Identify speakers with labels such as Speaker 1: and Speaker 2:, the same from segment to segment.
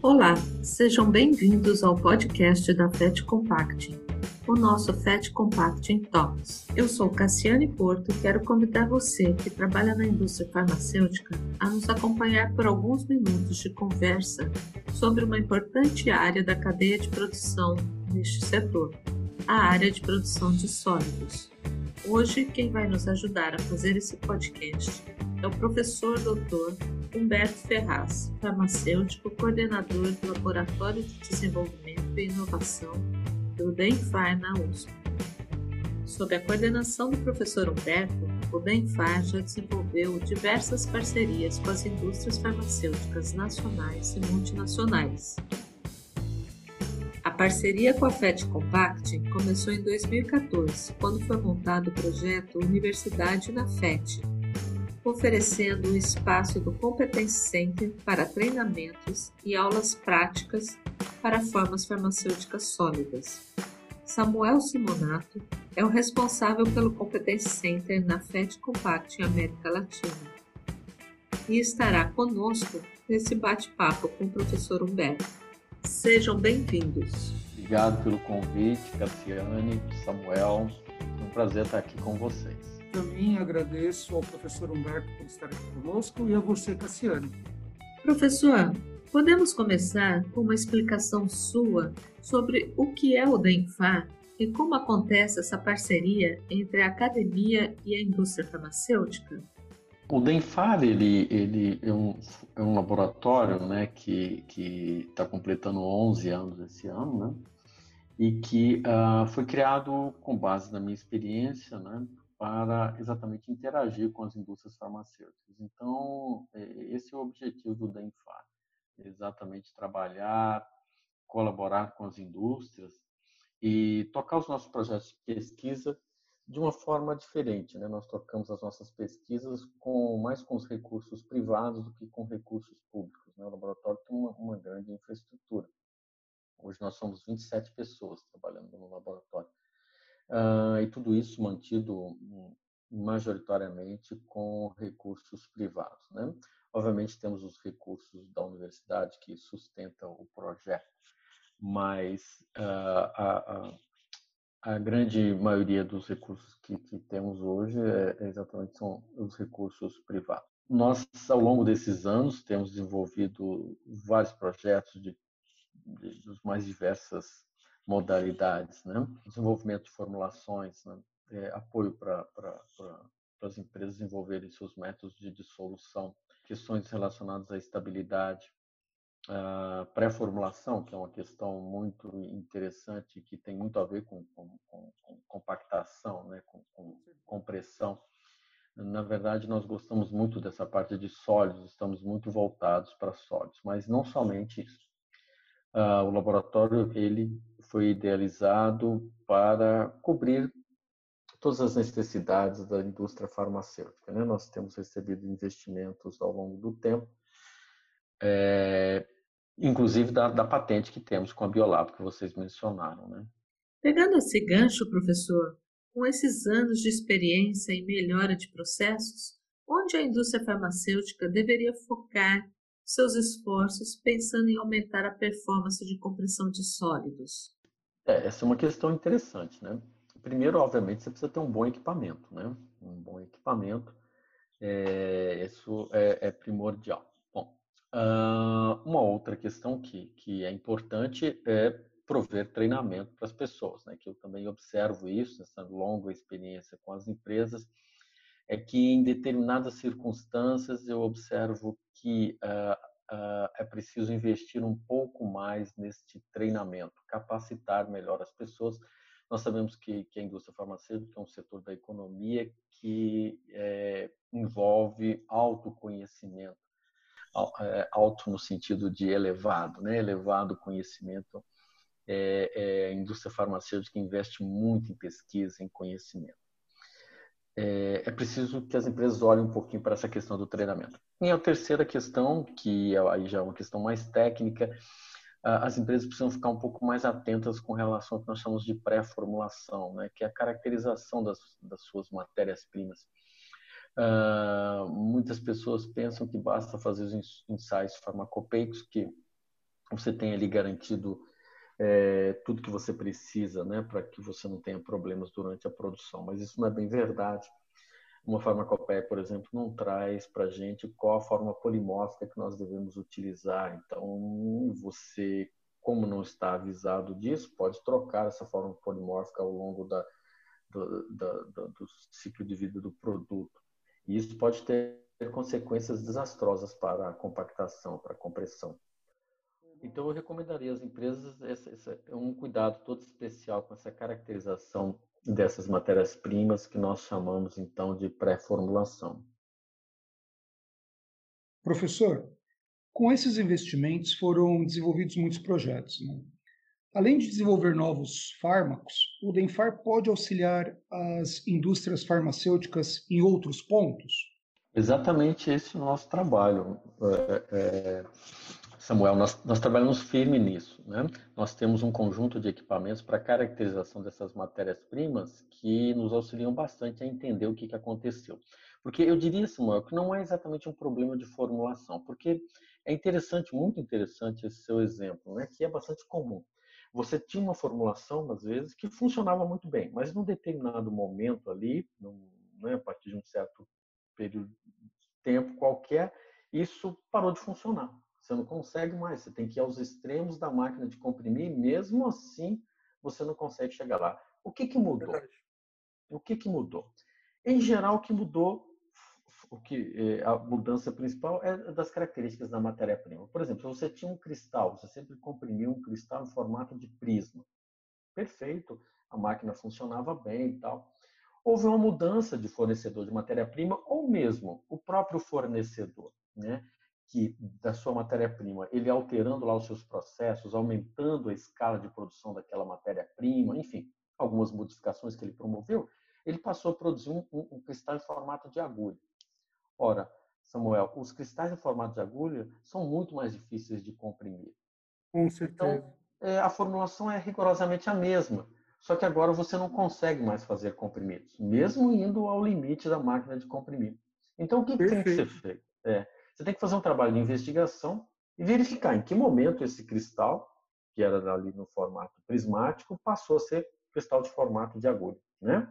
Speaker 1: Olá, sejam bem-vindos ao podcast da FET Compacting, o nosso FET Compacting Talks. Eu sou Cassiane Porto e quero convidar você que trabalha na indústria farmacêutica a nos acompanhar por alguns minutos de conversa sobre uma importante área da cadeia de produção neste setor, a área de produção de sólidos. Hoje, quem vai nos ajudar a fazer esse podcast é o professor doutor Humberto Ferraz, farmacêutico, coordenador do Laboratório de Desenvolvimento e Inovação do DENFAR na USP. Sob a coordenação do professor Humberto, o DENFAR já desenvolveu diversas parcerias com as indústrias farmacêuticas nacionais e multinacionais. Parceria com a FET Compact começou em 2014, quando foi montado o projeto Universidade na FET, oferecendo o espaço do Competence Center para treinamentos e aulas práticas para formas farmacêuticas sólidas. Samuel Simonato é o responsável pelo Competence Center na FET Compact em América Latina e estará conosco nesse bate-papo com o professor Humberto. Sejam bem-vindos.
Speaker 2: Obrigado pelo convite, Cassiane, Samuel. É um prazer estar aqui com vocês.
Speaker 3: Também agradeço ao professor Humberto por estar aqui conosco e a você, Cassiane.
Speaker 1: Professor, podemos começar com uma explicação sua sobre o que é o DENFAR e como acontece essa parceria entre a academia e a indústria farmacêutica?
Speaker 2: O DENFAR ele, ele é, um, é um laboratório né, que está completando 11 anos esse ano, né, e que uh, foi criado com base na minha experiência, né, para exatamente interagir com as indústrias farmacêuticas. Então, é, esse é o objetivo do DENFAR, exatamente trabalhar, colaborar com as indústrias e tocar os nossos projetos de pesquisa de uma forma diferente. Né? Nós tocamos as nossas pesquisas com mais com os recursos privados do que com recursos públicos. Né? O laboratório tem uma, uma grande infraestrutura. Hoje nós somos 27 pessoas trabalhando no laboratório. Uh, e tudo isso mantido majoritariamente com recursos privados. Né? Obviamente, temos os recursos da universidade que sustentam o projeto, mas uh, a, a, a, grande maioria dos recursos que, que temos hoje é, é, exatamente são os recursos privados. Nós, ao longo desses anos, temos desenvolvido vários projetos de, de, de mais diversas modalidades, né? desenvolvimento de formulações, né? é, apoio para as empresas desenvolverem seus métodos de dissolução, questões relacionadas à estabilidade, pré-formulação, que é uma questão muito interessante que tem muito a ver com, com, com, com compactação, né? com, com compressão. Na verdade, nós gostamos muito dessa parte de sólidos, estamos muito voltados para sólidos, mas não somente isso. Uh, o laboratório ele foi idealizado para cobrir todas as necessidades da indústria farmacêutica. Né? Nós temos recebido investimentos ao longo do tempo, é, inclusive da, da, patente que temos com a Biolab, que vocês mencionaram. Né?
Speaker 1: Pegando esse gancho, professor, com esses anos de experiência em melhora de processos, onde a indústria farmacêutica deveria focar seus esforços pensando em aumentar a performance de compressão de sólidos?
Speaker 2: É, essa é uma questão interessante, né? Primeiro, obviamente, você precisa ter um bom equipamento, né? Um bom equipamento, é, isso é, é, primordial. Uma outra questão que, que é importante é prover treinamento para as pessoas, né? Que eu também observo isso nessa longa experiência com as empresas, é que em determinadas circunstâncias eu observo que uh, uh, é preciso investir um pouco mais neste treinamento, capacitar melhor as pessoas. Nós sabemos que, que a indústria farmacêutica é um setor da economia que é, envolve autoconhecimento, alto no sentido de elevado, né? elevado conhecimento. É, é, a indústria farmacêutica investe muito em pesquisa, em conhecimento é, é, preciso que as empresas olhem um pouquinho para essa questão do treinamento. E a terceira questão, que é, aí já é uma questão mais técnica, as empresas precisam ficar um pouco mais atentas com relação ao que nós chamamos de pré-formulação, né, que é a caracterização das, das suas matérias-primas. Uh, muitas pessoas pensam que basta fazer os ensaios farmacopeicos, que você tem ali garantido é, tudo que você precisa, né, para que você não tenha problemas durante a produção. Mas isso não é bem verdade. Uma farmacopeia, por exemplo, não traz para a gente qual a forma polimórfica que nós devemos utilizar. Então, você, como não está avisado disso, pode trocar essa forma polimórfica ao longo da, do, do, do ciclo de vida do produto. E isso pode ter consequências desastrosas para a compactação, para a compressão. Então, eu recomendaria às empresas esse, um cuidado todo especial com essa caracterização dessas matérias-primas que nós chamamos, então, de pré-formulação.
Speaker 4: Professor, com esses investimentos foram desenvolvidos muitos projetos. Né? Além de desenvolver novos fármacos, o Denfar pode auxiliar as indústrias farmacêuticas em outros pontos?
Speaker 2: Exatamente esse é o nosso trabalho. É, é, Samuel, nós, nós trabalhamos firme nisso. Né? Nós temos um conjunto de equipamentos para caracterização dessas matérias-primas que nos auxiliam bastante a entender o que, que aconteceu. Porque eu diria, Samuel, que não é exatamente um problema de formulação, porque é interessante, muito interessante esse seu exemplo, né? que é bastante comum. Você tinha uma formulação, às vezes, que funcionava muito bem, mas num determinado momento ali, num, né, a partir de um certo período de tempo qualquer, isso parou de funcionar. Você não consegue mais, você tem que ir aos extremos da máquina de comprimir, mesmo assim você não consegue chegar lá. O que, que mudou? O que, que mudou? Em geral, o que mudou, o que é, a mudança principal é das características da matéria-prima. Por exemplo, se você tinha um cristal, você sempre comprimiu um cristal em formato de prisma. Perfeito, a máquina funcionava bem e tal. Houve uma mudança de fornecedor de matéria-prima ou mesmo o próprio fornecedor, né? que da sua matéria-prima, ele alterando lá os seus processos, aumentando a escala de produção daquela matéria-prima, enfim, algumas modificações que ele promoveu, ele passou a produzir um, um, um, cristal em formato de agulha. Ora, Samuel, os cristais em formato de agulha são muito mais difíceis de comprimir.
Speaker 4: Com certeza.
Speaker 2: Então, a formulação é rigorosamente a mesma, só que agora você não consegue mais fazer comprimidos, mesmo indo ao limite da máquina de comprimir. Então, o que, que tem que ser feito? É, você tem que fazer um trabalho de investigação e verificar em que momento esse cristal, que era ali no formato prismático, passou a ser cristal de formato de agulha. Né?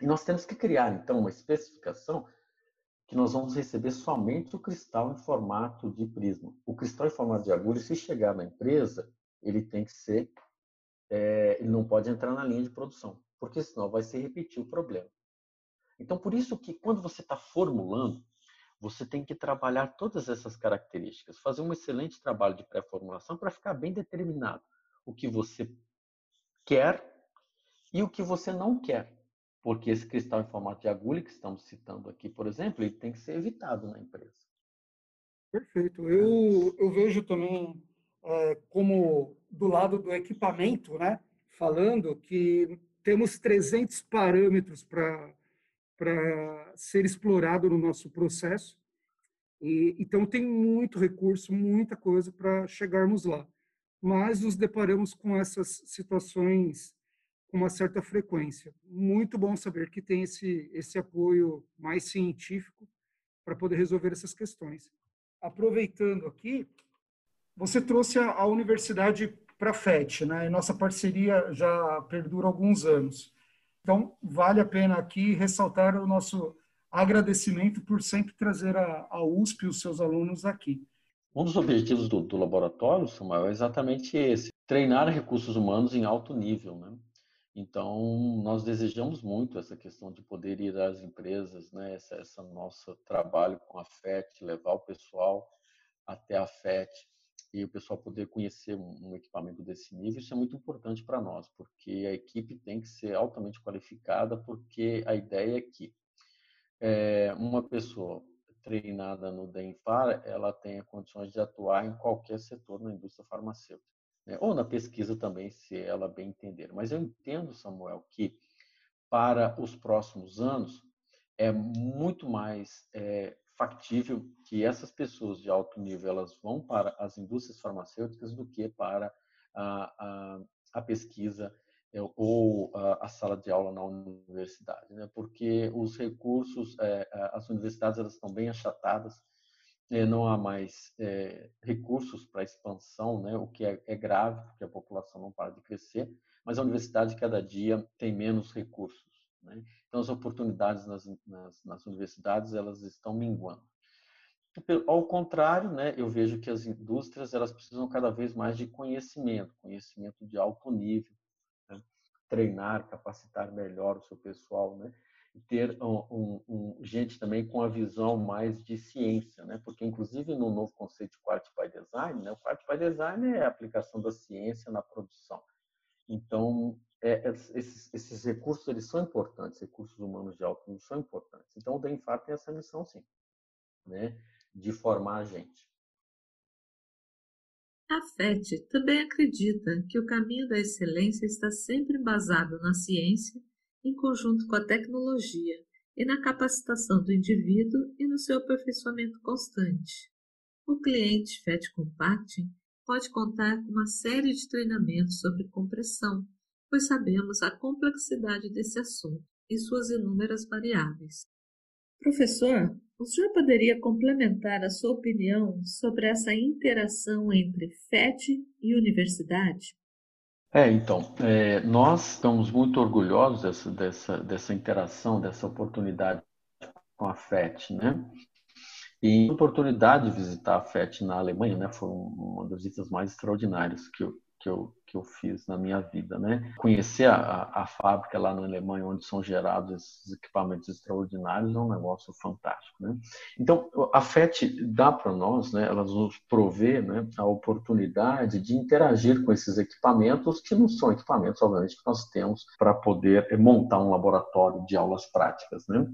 Speaker 2: E nós temos que criar, então, uma especificação que nós vamos receber somente o cristal em formato de prisma. O cristal em formato de agulha, se chegar na empresa, ele tem que ser, é, ele não pode entrar na linha de produção, porque senão vai se repetir o problema. Então, por isso que quando você está formulando, você tem que trabalhar todas essas características, fazer um excelente trabalho de pré-formulação para ficar bem determinado o que você quer e o que você não quer. Porque esse cristal em formato de agulha que estamos citando aqui, por exemplo, ele tem que ser evitado na empresa.
Speaker 4: Perfeito. Eu, eu vejo também é, como do lado do equipamento, né, falando que temos 300 parâmetros para para ser explorado no nosso processo. E, então, tem muito recurso, muita coisa para chegarmos lá. Mas nos deparamos com essas situações uma certa frequência. Muito bom saber que tem esse, esse apoio mais científico para poder resolver essas questões. Aproveitando aqui, você trouxe a, a universidade para a FET, né? E nossa parceria já perdura alguns anos. Então, vale a pena aqui ressaltar o nosso agradecimento por sempre trazer a, a USP e os seus alunos aqui.
Speaker 2: Um dos objetivos do, do laboratório, Samuel, é exatamente esse: treinar recursos humanos em alto nível. Né? Então, nós desejamos muito essa questão de poder ir às empresas, né? essa, essa nosso trabalho com a FET, levar o pessoal até a FET e o pessoal poder conhecer um, equipamento desse nível, isso é muito importante para nós, porque a equipe tem que ser altamente qualificada, porque a ideia é que é, uma pessoa treinada no DENFAR, ela tenha condições de atuar em qualquer setor na indústria farmacêutica, né? ou na pesquisa também, se ela bem entender. Mas eu entendo, Samuel, que para os próximos anos é muito mais é, factível que essas pessoas de alto nível elas vão para as indústrias farmacêuticas do que para a, a, a pesquisa é, ou a, a, sala de aula na universidade, né? Porque os recursos, é, as universidades elas estão bem achatadas, é, não há mais é, recursos para expansão, né? o que é, é, grave, porque a população não para de crescer, mas a universidade cada dia tem menos recursos. Né? Então, as oportunidades nas, nas, nas, universidades elas estão minguando. Ao contrário, né, eu vejo que as indústrias elas precisam cada vez mais de conhecimento, conhecimento de alto nível, né? treinar, capacitar melhor o seu pessoal, né? Ter um, um, um, gente também com a visão mais de ciência, né? Porque inclusive no novo conceito de Quality by Design, né? O Quality by Design é a aplicação da ciência na produção. Então, é, é, esses, esses, recursos eles são importantes, recursos humanos de alto nível são importantes. Então, o DENFAR tem essa missão, sim, né? De formar a gente.
Speaker 1: A FET também acredita que o caminho da excelência está sempre embasado na ciência em conjunto com a tecnologia e na capacitação do indivíduo e no seu aperfeiçoamento constante. O cliente FET Compacting pode contar com uma série de treinamentos sobre compressão, pois sabemos a complexidade desse assunto e suas inúmeras variáveis. Professor, o senhor poderia complementar a sua opinião sobre essa interação entre FET e universidade?
Speaker 2: É, então, é, nós estamos muito orgulhosos dessa, dessa, dessa interação, dessa oportunidade com a FET, né? E a oportunidade de visitar a FET na Alemanha, né, foi uma das visitas mais extraordinárias que eu, que eu, que eu fiz na minha vida, né? Conhecer a, a fábrica lá na Alemanha, onde são gerados esses equipamentos extraordinários, é um negócio fantástico, né? Então, a FET dá para nós, né? Ela nos provê, né? A oportunidade de interagir com esses equipamentos, que não são equipamentos, obviamente, que nós temos para poder montar um laboratório de aulas práticas, né?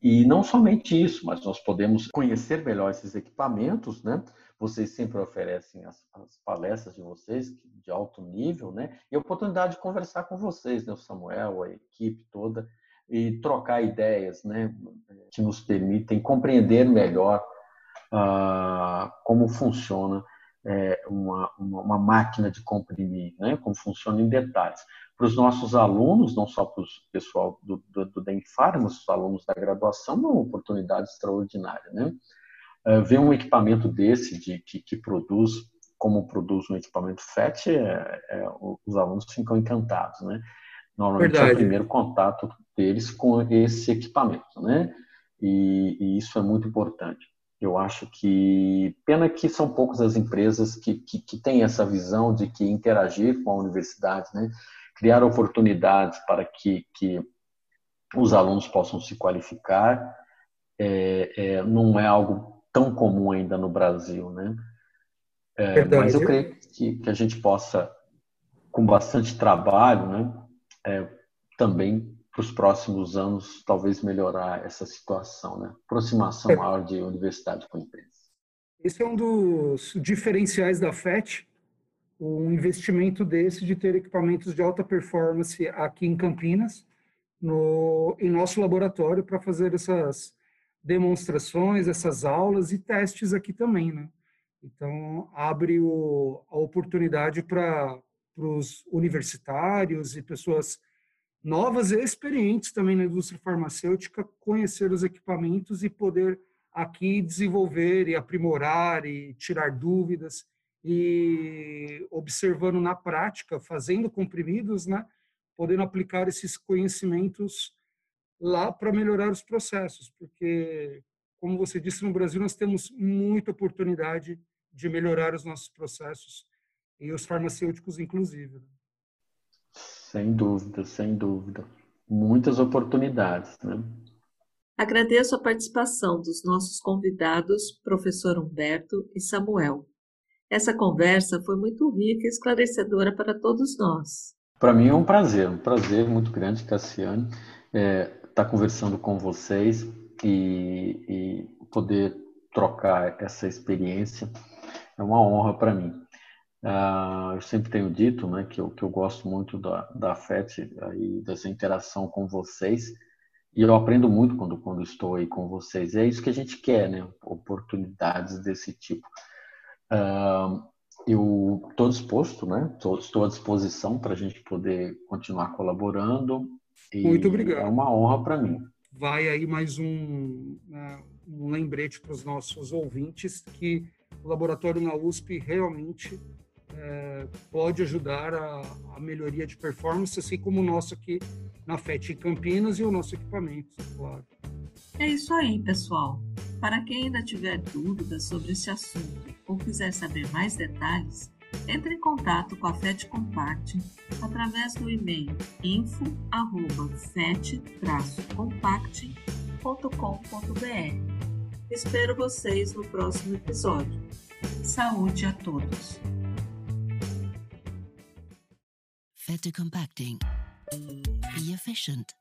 Speaker 2: E não somente isso, mas nós podemos conhecer melhor esses equipamentos, né? Vocês sempre oferecem as, as, palestras de vocês de alto nível, né? E a oportunidade de conversar com vocês, né? O Samuel, a equipe toda, e trocar ideias, né? Que nos permitem compreender melhor uh, como funciona é, uma, uma, uma, máquina de comprimir, né? Como funciona em detalhes. Para os nossos alunos, não só para o pessoal do, do, do DENFAR, mas os alunos da graduação, é uma oportunidade extraordinária, né? Uh, ver um equipamento desse de, que, que, produz como produz um equipamento FET, é, é, os alunos ficam encantados, né? Normalmente Verdade. é o primeiro contato deles com esse equipamento, né? E, e, isso é muito importante. Eu acho que pena que são poucas as empresas que, que, que têm essa visão de que interagir com a universidade, né? Criar oportunidades para que, que os alunos possam se qualificar é, é, não é algo tão comum ainda no Brasil, né? É, mas eu creio que, que, a gente possa, com bastante trabalho, né, é, também para os próximos anos, talvez melhorar essa situação, né? Aproximação é. maior de universidade com empresa.
Speaker 4: Esse é um dos diferenciais da FET, um investimento desse de ter equipamentos de alta performance aqui em Campinas, no, em nosso laboratório, para fazer essas demonstrações, essas aulas e testes aqui também, né? Então, abre o, a oportunidade para os universitários e pessoas novas e experientes também na indústria farmacêutica conhecer os equipamentos e poder aqui desenvolver e aprimorar e tirar dúvidas e observando na prática, fazendo comprimidos, né, podendo aplicar esses conhecimentos lá para melhorar os processos, porque, como você disse, no Brasil nós temos muita oportunidade de melhorar os nossos processos e os farmacêuticos, inclusive. Né?
Speaker 2: Sem dúvida, sem dúvida. Muitas oportunidades, né?
Speaker 1: Agradeço a participação dos nossos convidados, professor Humberto e Samuel. Essa conversa foi muito rica e esclarecedora para todos nós.
Speaker 2: Para mim é um prazer, um prazer muito grande, Cassiane. É, estar tá conversando com vocês e, e, poder trocar essa experiência é uma honra para mim. Uh, eu sempre tenho dito né, que, eu, que eu gosto muito da, da FET e dessa interação com vocês e eu aprendo muito quando, quando estou aí com vocês. E é isso que a gente quer, né? oportunidades desse tipo. Uh, eu estou disposto, né? estou à disposição para a gente poder continuar colaborando
Speaker 4: e Muito obrigado. É
Speaker 2: uma honra para mim.
Speaker 4: Vai aí mais um, né, um lembrete para os nossos ouvintes que o laboratório na USP realmente é, pode ajudar a, a, melhoria de performance, assim como o nosso aqui na FET em Campinas e o nosso equipamento, claro.
Speaker 1: É isso aí, pessoal. Para quem ainda tiver dúvidas sobre esse assunto ou quiser saber mais detalhes, entre em contato com a FET Compact através do e-mail info@fet-compact.com.br. Espero vocês no próximo episódio. Saúde a todos. FET Compacting. Be efficient.